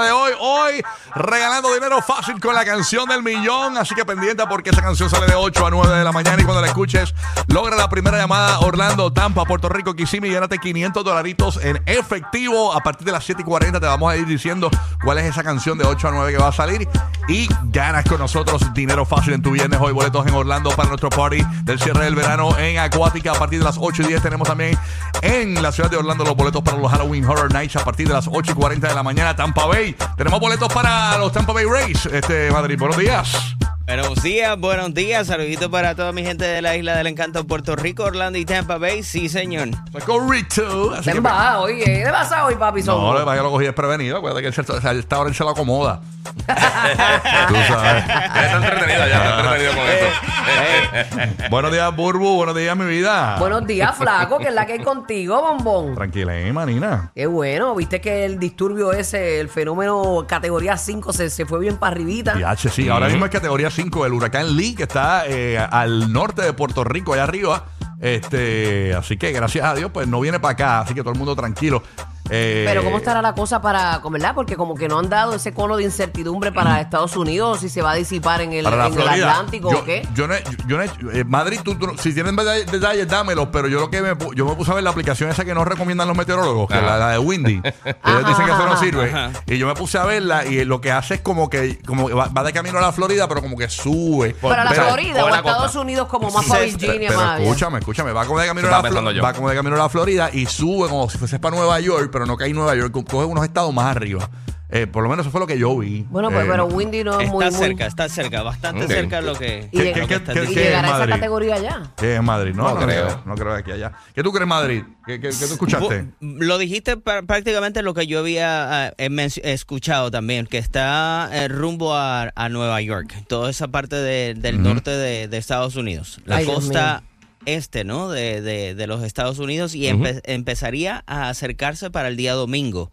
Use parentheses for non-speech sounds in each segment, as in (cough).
de hoy. Hoy regalando dinero fácil con la canción del millón. Así que pendiente porque esa canción sale de 8 a 9 de la mañana. Y cuando la escuches, logra la primera llamada Orlando, Tampa, Puerto Rico, Kissimmee. Y gánate 500 dolaritos en efectivo. A partir de las 7 y 40 te vamos a ir diciendo cuál es esa canción de 8 a 9 que va a salir. Y ganas con nosotros dinero fácil en tu viernes. Hoy boletos en Orlando para nuestro party del cierre del verano en Acuática. A partir de las 8 y 10 tenemos también en la ciudad de Orlando los boletos para los Halloween Horror Nights a partir de las 8 y 40 de la mañana. Tampa Bay. Tenemos boletos para los Tampa Bay Rays. Este, Madrid, buenos días. Buenos días, buenos días. Saluditos para toda mi gente de la isla del encanto, Puerto Rico, Orlando y Tampa Bay. Sí, señor. Correcto. Así ¿Qué que- va hoy? ¿Qué pasa hoy, papi? No, Son? lo que pasa es que lo cogí desprevenido. Acuérdate que él se- o sea, esta hora él se lo acomoda. (laughs) Tú sabes. Ya está entretenido, ya está entretenido con eso. buenos días, Burbu. Buenos días, mi vida. Buenos días, flaco, que es la que hay contigo, bombón. Tranquila, eh, manina. Qué bueno, viste que el disturbio ese, el fenómeno categoría 5 se, se fue bien para arribita. Y H, sí. Ahora mismo es categoría 5 el huracán Lee, que está eh, al norte de Puerto Rico, allá arriba. Este, así que gracias a Dios, pues no viene para acá. Así que todo el mundo tranquilo. Eh, Pero ¿cómo estará la cosa para, ¿verdad? Porque como que no han dado ese cono de incertidumbre para Estados Unidos, si se va a disipar en el, en Florida. Atlántico yo, o qué. Yo no, yo no eh, Madrid, tú, tú no- si tienen detalles, dámelos, pero yo lo que me, yo me puse a ver la aplicación esa que no recomiendan los meteorólogos, que es la, la de Windy. (laughs) Ellos dicen que eso no sirve. ajá. Y yo me puse a verla y lo que hace es como que como que va, va de camino a la Florida, pero como que sube. Para la Florida o o la Estados costa. Unidos como más para Virginia, pero más allá. escúchame, escúchame, va como de camino a la pensando Flo- yo. va como de camino a la Florida y sube como si fuese para Nueva York, pero no cae en Nueva York, co- coge unos estados más arriba. Eh, por lo menos eso fue lo que yo vi. Bueno, pues, Eh, pero Windy no es Está muy, muy... cerca, está cerca, bastante cerca de lo que, Y, ¿Qué- de- qué- lo que y llegar a esa categoría ya. ¿Qué es Madrid? No, No no, creo. creo. No creo de aquí allá. ¿Qué tú crees Madrid? ¿Qué, qué, qué tú escuchaste? Lo dijiste prácticamente lo que yo había men- escuchado también, que está eh, rumbo a, a Nueva York, toda esa parte de- del norte de, de Estados Unidos, la Ay, Dios costa este, ¿no? De, de- de los Estados Unidos y empe- empezaría a acercarse para el día domingo.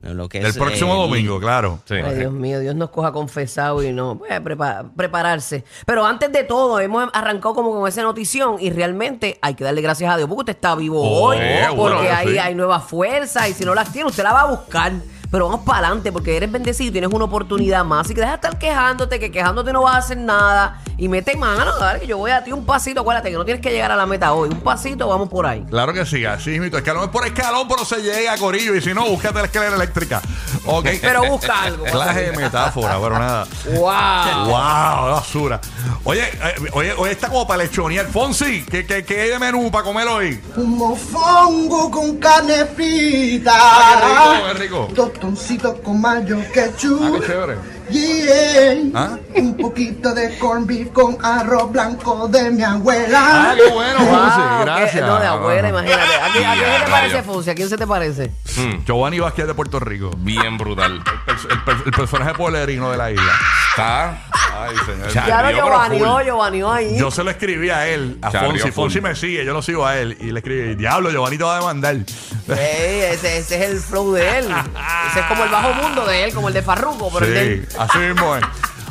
¿no? Lo que El es, próximo eh, domingo, claro. Sí. Ay, Dios mío, Dios nos coja confesado y no. Pues, prepa- prepararse. Pero antes de todo, hemos arrancado como con esa notición y realmente hay que darle gracias a Dios porque usted está vivo Oh, hoy. seguro Porque que ahí sí. hay nuevas fuerzas y si no las tiene, usted la va a buscar. Pero vamos para adelante porque eres bendecido y tienes una oportunidad más. Así que deja de estar quejándote, que quejándote no vas a hacer nada. Y mete mano, dale, que yo voy a ti un pasito. Acuérdate que no tienes que llegar a la meta hoy. Un pasito, vamos por ahí. Claro que sí, así mismo. Escalón es por escalón, pero se llega, Corillo. Y si no, búscate la escalera eléctrica. Ok. (laughs) Pero busca algo. (laughs) Clase de metáfora, pero nada. ¡Wow! ¡Wow! Basura. Oye, eh, oye, hoy está como para lechonear. Fonsi, ¿qué, qué, qué hay de menú para comer hoy? Un mofongo con carne frita. Ah, qué rico, qué rico. Tostoncito con mayo ketchup. Ah, qué chévere. Yeah. ¿Ah? Un poquito de corn beef con arroz blanco de mi Ah, abuela. qué bueno, Wow, qué- Gracias. No, de abuela, imagínate. ¿A quién, a quién se te parece. Fonsi? ¿A quién se te parece? Mm, Giovanni Vázquez de Puerto Rico. bien brutal. El, el personaje polerino de la isla. Está. Ay, señor. Ya. Claro, pero Giovanni, full. oh, Giovanni ahí. Yo se lo escribí a él, a Fonsi. full. Fonsi me sigue, yo lo sigo a él. Y le escribí, diablo, Giovanni te va a demandar. Ey, ese, ese es el flow de él. (laughs) ese es como el bajo mundo de él, como el de Farruko, pero el de Sí, él. así mismo es.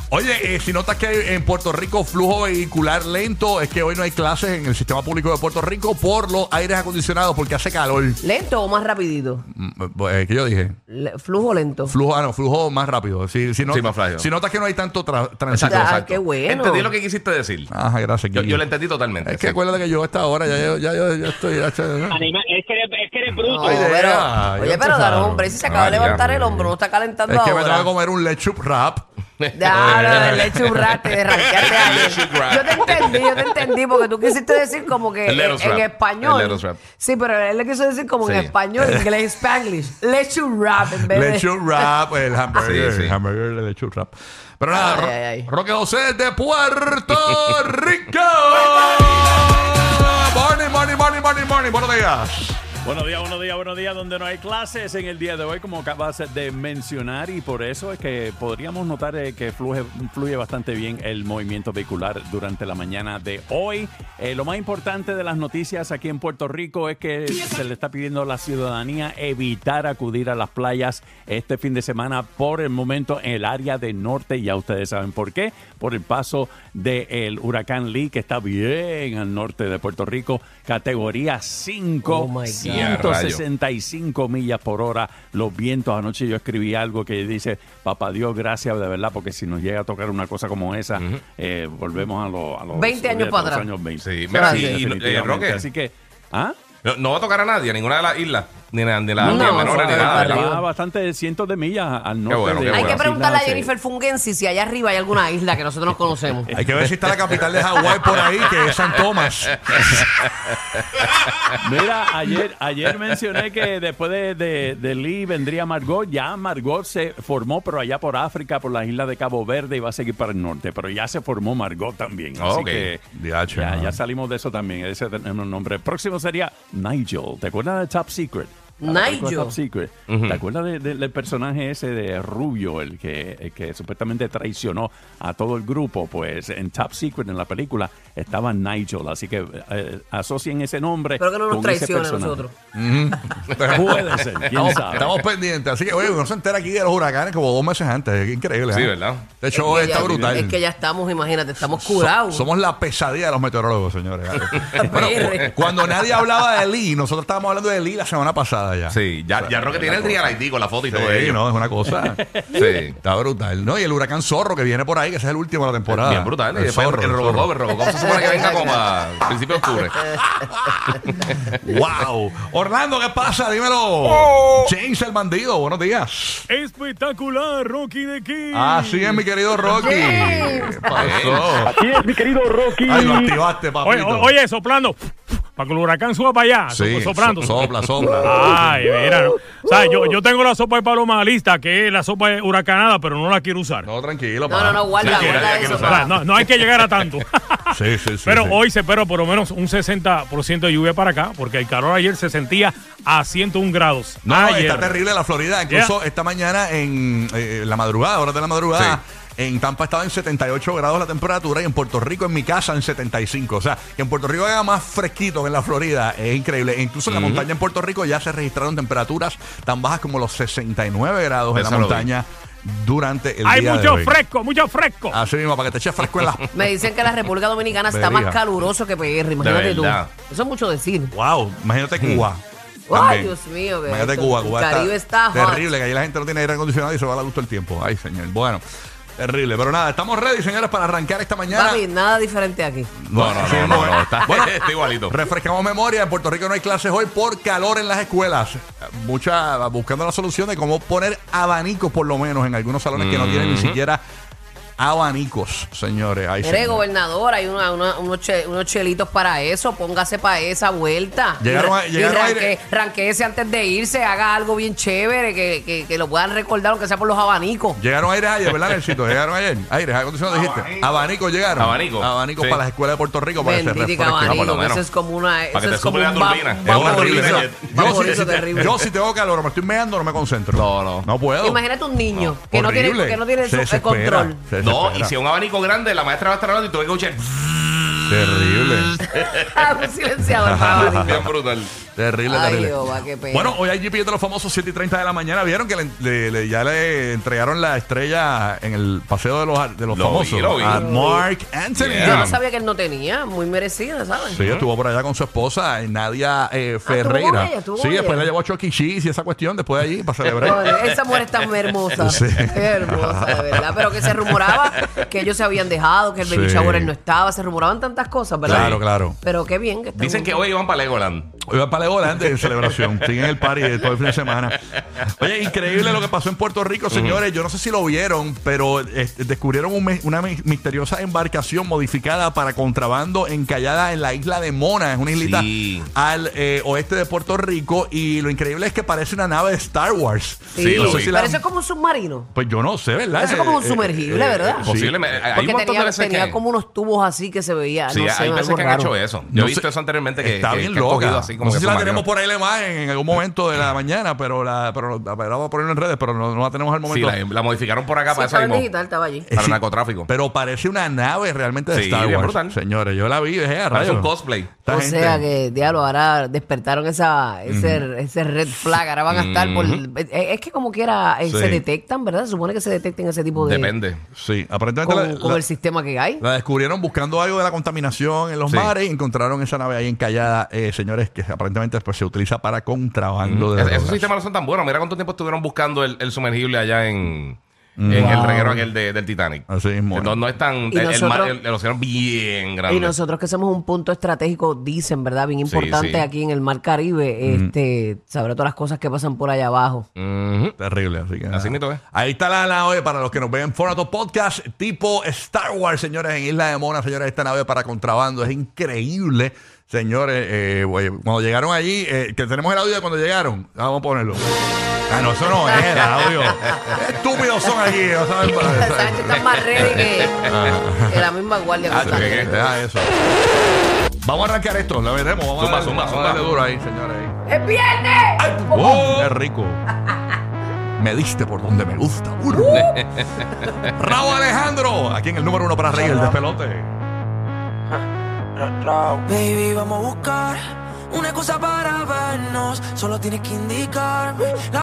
Oye, eh, si notas que hay en Puerto Rico flujo vehicular lento, es que hoy no hay clases en el sistema público de Puerto Rico por los aires acondicionados, porque hace calor. ¿Lento o más rapidito? Mm, eh, ¿Qué yo dije? Le- flujo lento. Flujo, ah, no, flujo más rápido. Si, si, no- Sí, más rápido. si notas que no hay tanto tra- tránsito. Exacto. qué bueno. Entendí lo que quisiste decir. Ajá, gracias. Yo, yo lo entendí totalmente. Es que sí. acuérdate que yo a esta hora ya, yo- ya, yo- ya estoy. ya estoy- Anima- es que eres, es que eres bruto. No, Ay, de pero, verdad, oye, pero danos sabe. hombre, si se acaba de Ay, levantar ya. el hombro, no está calentando es que me tengo ahora. que comer un lechup rap. No, (laughs) el leche un rato de ranquearte ahí. Leche wrap. Yo te entendí, yo te entendí, porque tú quisiste decir como que en, español. Sí, pero él le quiso decir como en español, (laughs) inglés, spanglish. Leche rap en vez de. Lechup rap, el (laughs) hamburger. Sí, sí. El hamburger de lechup rap. Pero nada, Ay, Ro- ay, ay. Roque José de Puerto Rico. Morning, morning, morning, morning, morning. Buenos días. Buenos días, buenos días, buenos días, donde no hay clases en el día de hoy, como acabas de mencionar, y por eso es que podríamos notar eh, que fluye, fluye bastante bien el movimiento vehicular durante la mañana de hoy. Eh, lo más importante de las noticias aquí en Puerto Rico es que se le está pidiendo a la ciudadanía evitar acudir a las playas este fin de semana por el momento en el área de norte, ya ustedes saben por qué, por el paso del huracán Lee, que está bien al norte de Puerto Rico, categoría 5. Oh, my God. A rayos. 165 millas por hora los vientos. Anoche yo escribí algo que dice, papá Dios, gracias de verdad, porque si nos llega a tocar una cosa como esa, eh, volvemos a, los- a los 20 años para atrás. años 20. Sí, mira, y, eh. Roque, Así que, ¿ah? no, no va a tocar a nadie, a ninguna de las islas, ni, na- ni, la- No, ni nada. Va bastante cientos de millas al norte. bueno, de Hay bueno. que preguntarle a Jennifer Fungensi si allá arriba hay alguna isla que nosotros no conocemos. Hay que ver si está la capital de Hawái por ahí, que es San Tomás. (laughs) Mira, ayer, ayer mencioné que después de, de, de Lee vendría Margot. Ya Margot se formó, pero allá por África, por las islas de Cabo Verde, y va a seguir para el norte. Pero ya se formó Margot también. Así que ya, ya salimos de eso también. Ese tenemos un nombre. El próximo sería Nigel. ¿Te acuerdas de Top Secret? Nigel. Top Secret. ¿Te acuerdas de- de- del personaje ese de Rubio, el que, el que supuestamente traicionó a todo el grupo? Pues en Top Secret, en la película, estaba Nigel. Así que eh, asocien ese nombre. Espero que no nos traicione a nosotros. (laughs) Puede ser, quién Estamos, sabe. estamos pendientes. Así que, oye, uno se entera aquí de los huracanes como dos meses antes. Es increíble. Sí, ¿eh? ¿verdad? Este show Es que está ya- brutal. Es que ya estamos, imagínate, estamos So- curados. somos la pesadilla de los meteorólogos, señores. (laughs) Bueno, cuando nadie hablaba de Lee, nosotros estábamos hablando de Lee la semana pasada ya. Sí, ya, ya Roque tiene el Real ID con la foto y todo Sí, ello. no, es una cosa. (laughs) Sí. Está brutal. No, y el huracán Zorro que viene por ahí, que ese es el último de la temporada. Bien brutal. El Y después Zorro, el el Robocop, Zorro. el Robocop se supone que venga como a principios de octubre. (laughs) ¡Wow! Orlando, ¿qué pasa? Dímelo. Oh. James el bandido, buenos días. Espectacular, Rocky de King. Así es, mi querido Rocky. ¿Qué pasó? Así es, mi querido Rocky. Ay, lo activaste, papito. Oye, o- oye, soplando. Para que el huracán suba para allá. Sí, so- soplando. so- sopla, sopla. Ay, mira. ¿no? (laughs) O sea, yo, yo tengo la sopa de paloma lista, que es la sopa huracanada, pero no la quiero usar. No, tranquilo. No, pa. no, no, guarda, Sí, guarda eso. pa. no, no hay que llegar a tanto. (laughs) Sí, sí, sí. Pero sí. hoy se espera por lo menos un 60% de lluvia para acá, porque el calor ayer se sentía a 101 grados. No, ayer. está terrible la Florida. Incluso esta mañana en eh, la madrugada, horas de la madrugada. En Tampa estaba en 78 grados la temperatura y en Puerto Rico, en mi casa, en 75. O sea, que en Puerto Rico haga más fresquito que en la Florida es increíble. E incluso en la montaña en Puerto Rico ya se registraron temperaturas tan bajas como los 69 grados en la montaña durante el Hay día de mucho hoy. fresco, mucho fresco. Así mismo, para que te eches fresco en la... (laughs) Me dicen que la República Dominicana (laughs) está más caluroso que PR, imagínate tú. Eso es mucho decir. Wow, imagínate Cuba. Ay. Dios mío, que Imagínate esto- Cuba, el Cuba Caribe está terrible, que ahí la gente no tiene aire acondicionado y se va a la luz todo el tiempo. Ay, señor. Bueno, terrible. Pero nada, estamos ready, señores, para arrancar esta mañana. Papi, nada diferente aquí. No, no, no, no, no, está, Bueno, (laughs) está igualito. Refrescamos memoria, en Puerto Rico no hay clases hoy por calor en las escuelas. Mucha buscando la solución de cómo poner abanicos por lo menos en algunos salones que no tienen ni siquiera abanicos, señores. Ay, Mire, señor. gobernador, hay una- una- unos, che- unos chelitos para eso. Póngase para esa vuelta. Llegaron a- y, llegaron a ranque- ir- ranquéese antes de irse. Haga algo bien chévere que, que- que lo puedan recordar, aunque sea por los abanicos. Llegaron aires ayer, ¿verdad, Nelsito? Llegaron ayer. Aires acondicionado dijiste. Abanicos llegaron. Abanicos. Abanicos Sí. para las escuelas de Puerto Rico para que se Benditica refresquen. abanico, por lo que menos. eso es como una. Para Eso que te es como la va- turbina. Es terrible. yo si tengo calor, me estoy meando, no me concentro. No, no. No puedo. Imagínate un niño que, no tiene, que no tiene el control. No, y si es un abanico grande, la maestra va a estar hablando y tú ves que escuchar. Terrible. un (laughs) silenciador para (laughs) abanico. Bien brutal. Terrible, Ay, terrible. Qué pena. Bueno, hoy hay GP de los famosos 7 y 30 de la mañana. ¿Vieron que le- le- le- ya le entregaron la estrella en el paseo de los, de los Lo famosos? vi, lo vi. A Mark Anthony. Yeah. Yo no sabía que él no tenía, muy merecida, ¿sabes? Sí, estuvo por allá con su esposa, Nadia eh, con Ferreira. ella, sí, después la llevó a Chucky E. Cheese y esa cuestión, después de allí, para celebrar. Esa mujer es tan (laughs) hermosa. Sí. Hermosa, de verdad. Pero que se rumoraba que ellos se habían dejado, que el baby Sí. shower no estaba. Se rumoraban tantas cosas, ¿verdad? Claro, claro. Pero qué bien que están Dicen que juntos. hoy van para Legoland. Hoy va para Legoland en (laughs) celebración. Siguen el party de todo el fin de semana. Oye, increíble lo que pasó en Puerto Rico, señores. Yo no sé si lo vieron, pero eh, descubrieron un una mi- misteriosa embarcación modificada para contrabando encallada en la isla de Mona. Es una islita Sí. al eh, oeste de Puerto Rico. Y lo increíble es que parece una nave de Star Wars. Sí, No sé si la- es como un submarino. Pues yo no sé, ¿verdad? Es como un Eh, sumergible, eh, ¿verdad? Posiblemente. Porque de tenía, veces tenía que. como unos tubos así que se veía. Sí, no sé, hay veces que han raro. hecho eso. Yo No he visto sé. eso anteriormente que, Está que- bien que han cogido loca. así como no sé si la tenemos por ahí la imagen en algún momento de la (laughs) mañana, pero la, pero la, la vamos a poner en redes, pero no, no la tenemos al Sí, momento. la, la modificaron por acá Sí, para estaba digital, estaba allí. Para sí, el narcotráfico. Pero parece una nave realmente de Sí, Star Wars. brutal. Señores, yo la vi dije, "Ah, Parece un rayos". cosplay. Esta o gente- sea que, diablo, ahora despertaron esa, ese, ese red flag. Ahora van a estar por. Es es que como quiera eh, Sí. se detectan, ¿verdad? Se supone que se detecten ese tipo de. Depende. Sí, aparentemente Con, la, con la- el sistema que hay. la descubrieron buscando algo de la contaminación en los Sí. mares y encontraron esa nave ahí encallada, eh, señores, que aparentemente pues, se utiliza para contrabando de Es- esos sistemas no son tan buenos. Mira cuánto tiempo estuvieron buscando el, el sumergible allá en, en el reguero aquel de- del Titanic. Así mismo. No, no es tan. Y el, el mar- nosotros- el- el océano es bien grande. Y nosotros que somos un punto estratégico, dicen, ¿verdad? Bien importante sí. aquí en el Mar Caribe, este, saber todas las cosas que pasan por allá abajo. Terrible, así que. Así mismo es. Ahí está la nave para los que nos ven en Fonato Podcast, tipo Star Wars, señores, en Isla de Mona, señores, esta nave para contrabando es increíble, señores. eh, güey, cuando llegaron allí, eh, que tenemos el audio de cuando llegaron, Ah, vamos a ponerlo. Ah, no, eso no era el audio. (laughs) Estúpidos son aquí, no saben para- Sánchez está más ready que, que la misma guardia. que Ah, está ¿qué, qué? aquí. Deja eso. Vamos a arrancar esto, lo veremos. Vamos Zumba, a darle, zumba, vamos a zumba. darle duro ahí, señores. ahí. ¡Es viernes! ¡Oh! ¡Qué rico! Me diste por donde me gusta. burro. (laughs) Raúl Alejandro, aquí en el número uno para reír el despelote. Baby, vamos a buscar una cosa para vernos. Solo tienes que indicarme